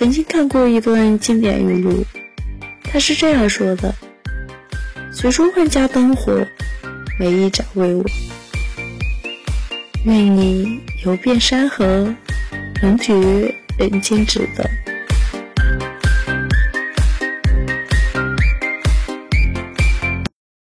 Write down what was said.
曾经看过一段经典语录，他是这样说的：“随处万家灯火，每一盏为我。愿你游遍山河，能觉人间值得。”